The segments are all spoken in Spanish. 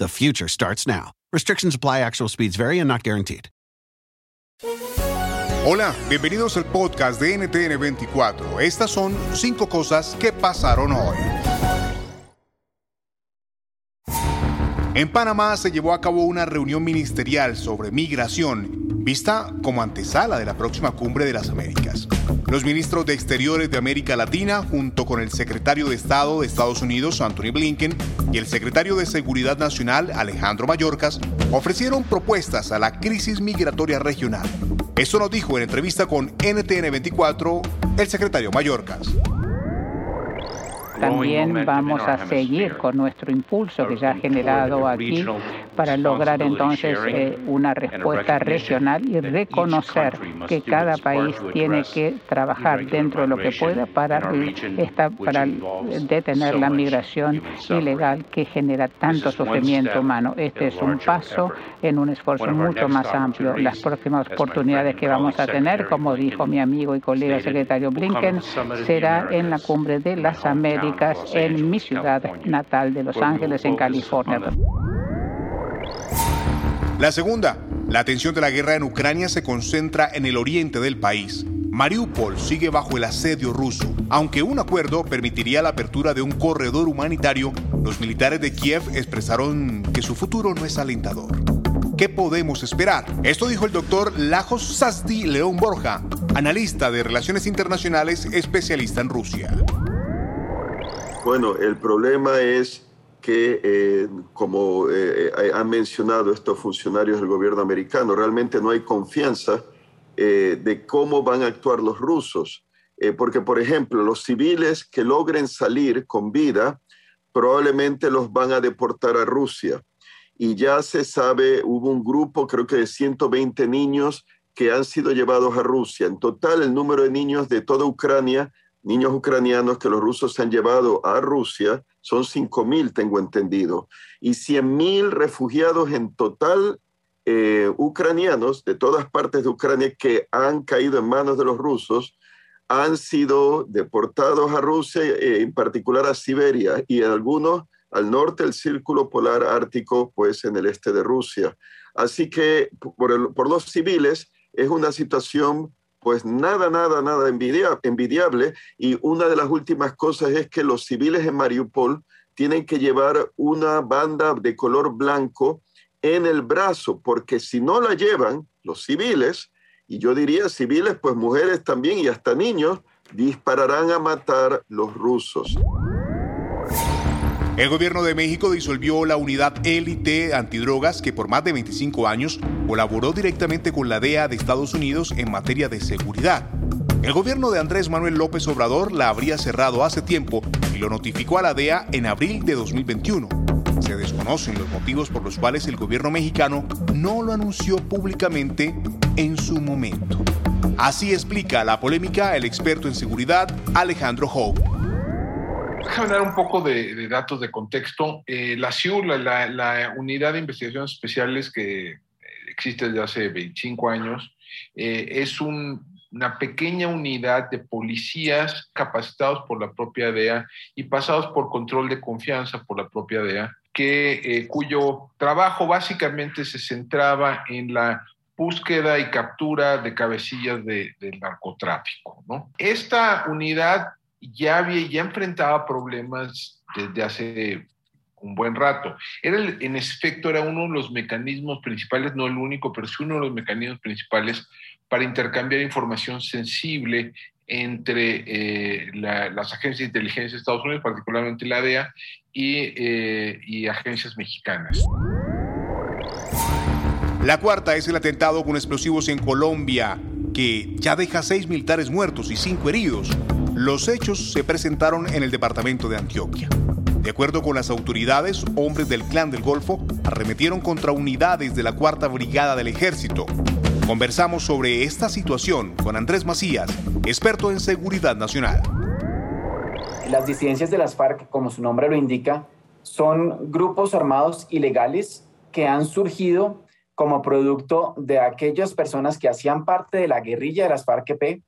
The future starts now. Restrictions apply, actual speeds vary and not guaranteed. Hola, bienvenidos al podcast de NTN24. Estas son cinco cosas que pasaron hoy. En Panamá se llevó a cabo una reunión ministerial sobre migración, vista como antesala de la próxima cumbre de las Américas. Los ministros de Exteriores de América Latina, junto con el secretario de Estado de Estados Unidos, Anthony Blinken, y el secretario de Seguridad Nacional, Alejandro Mayorkas, ofrecieron propuestas a la crisis migratoria regional. Esto nos dijo en entrevista con NTN24 el secretario Mayorkas también vamos a seguir con nuestro impulso que ya ha generado aquí para lograr entonces eh, una respuesta regional y reconocer que cada país tiene que trabajar dentro de lo que pueda para, esta, para detener la migración ilegal que genera tanto sufrimiento humano. Este es un paso en un esfuerzo mucho más amplio. Las próximas oportunidades que vamos a tener, como dijo mi amigo y colega secretario Blinken, será en la cumbre de las Américas en mi ciudad natal de Los Ángeles, en California. La segunda, la atención de la guerra en Ucrania se concentra en el oriente del país. Mariupol sigue bajo el asedio ruso. Aunque un acuerdo permitiría la apertura de un corredor humanitario, los militares de Kiev expresaron que su futuro no es alentador. ¿Qué podemos esperar? Esto dijo el doctor Lajos Sasti León Borja, analista de relaciones internacionales especialista en Rusia. Bueno, el problema es que, eh, como eh, eh, han mencionado estos funcionarios del gobierno americano, realmente no hay confianza de cómo van a actuar los rusos. porque, por ejemplo, los civiles que logren salir con vida probablemente los van a deportar a Rusia. Y ya se sabe, hubo un grupo, creo que de 120 niños que han sido llevados a Rusia. En total, el número de niños de toda Ucrania niños ucranianos que los rusos se han llevado a Rusia, son 5.000, tengo entendido, y 100.000 refugiados en total eh, ucranianos de todas partes de Ucrania que han caído en manos de los rusos, han sido deportados a Rusia, eh, en particular a Siberia, y algunos al norte del Círculo Polar Ártico, pues en el este de Rusia. Así que por los civiles es una situación pues nada, nada, nada envidiable. Y una de las últimas cosas es que los civiles en Mariupol tienen que llevar una banda de color blanco en el brazo, porque si no la llevan, los civiles, y yo diría civiles, pues mujeres también y hasta niños, dispararán a matar los rusos. El gobierno de México disolvió la unidad élite antidrogas que por más de 25 años colaboró directamente con la DEA de Estados Unidos en materia de seguridad. El gobierno de Andrés Manuel López Obrador la habría cerrado hace tiempo y lo notificó a la DEA en abril de 2021. Se desconocen los motivos por los cuales el gobierno mexicano no lo anunció públicamente en su momento. Así explica la polémica el experto en seguridad Alejandro Hope. Déjame dar un poco de, datos de contexto. Eh, la CIUR, la, Unidad de Investigaciones Especiales que existe desde hace 25 años, eh, es una pequeña unidad de policías capacitados por la propia DEA y pasados por control de confianza por la propia DEA, que, eh, cuyo trabajo básicamente se centraba en la búsqueda y captura de cabecillas del narcotráfico. ¿no? Esta unidad ya, había, ya enfrentaba problemas desde hace un buen rato. Era en efecto, era uno de los mecanismos principales, no el único, pero sí uno de los mecanismos principales para intercambiar información sensible entre eh, las agencias de inteligencia de Estados Unidos, particularmente la DEA, y, y agencias mexicanas. La cuarta es el atentado con explosivos en Colombia, que ya deja seis militares muertos y cinco heridos. Los hechos se presentaron en el departamento de Antioquia. De acuerdo con las autoridades, hombres del clan del Golfo arremetieron contra unidades de la Cuarta Brigada del Ejército. Conversamos sobre esta situación con Andrés Macías, experto en seguridad nacional. Las disidencias de las FARC, como su nombre lo indica, son grupos armados ilegales que han surgido como producto de aquellas personas que hacían parte de la guerrilla de las FARC-EP,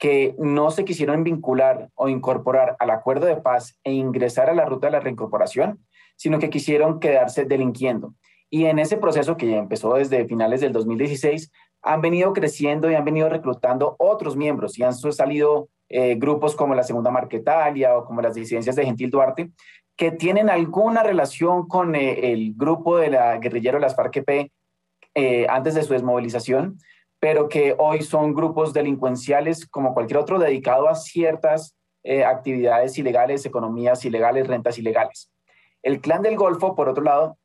que no se quisieron vincular o incorporar al acuerdo de paz e ingresar a la ruta de la reincorporación, sino que quisieron quedarse delinquiendo. Y en ese proceso que ya empezó desde finales del 2016, han venido creciendo y han venido reclutando otros miembros y han salido eh, grupos como la Segunda Marquetalia o como las disidencias de Gentil Duarte, que tienen alguna relación con eh, el grupo de la guerrillero las FARC-EP eh, antes de su desmovilización, pero que hoy son grupos delincuenciales como cualquier otro dedicado a ciertas actividades ilegales, economías ilegales, rentas ilegales. El clan del Golfo, por otro lado,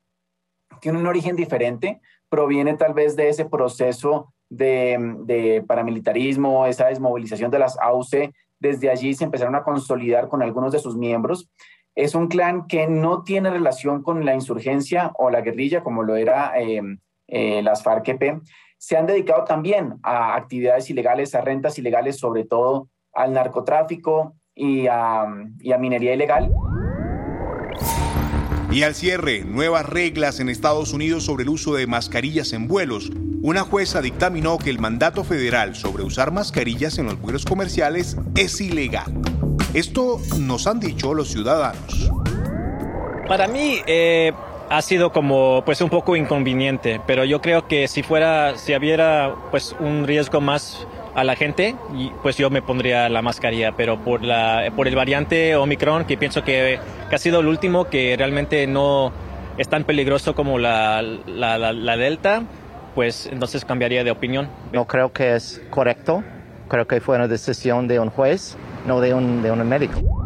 tiene un origen diferente, proviene tal vez de ese proceso de, paramilitarismo, esa desmovilización de las AUC. Desde allí se empezaron a consolidar con algunos de sus miembros. Es un clan que no tiene relación con la insurgencia o la guerrilla, como lo era eh, eh, las FARC-EP. Se han dedicado también a actividades ilegales, a rentas ilegales, sobre todo al narcotráfico y a minería ilegal. Y al cierre, nuevas reglas en Estados Unidos sobre el uso de mascarillas en vuelos. Una jueza dictaminó que el mandato federal sobre usar mascarillas en los vuelos comerciales es ilegal. Esto nos han dicho los ciudadanos. Para mí eh, ha sido como pues un poco inconveniente, pero yo creo que si fuera, si hubiera pues un riesgo más a la gente, pues yo me pondría la mascarilla, pero por, la, por el variante Omicron, que pienso que, ha sido el último, que realmente no es tan peligroso como la, la, la, Delta, pues entonces cambiaría de opinión. No creo que es correcto, creo que fue una decisión de un juez, no de un, de un médico.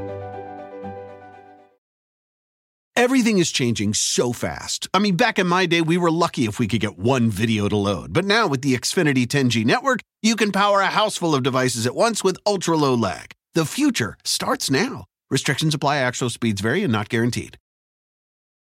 Everything is changing so fast. I mean, back in my day, we were lucky if we could get one video to load. But now with the Xfinity 10G network, you can power a house full of devices at once with ultra low lag. The future starts now. Restrictions apply, actual speeds vary and not guaranteed.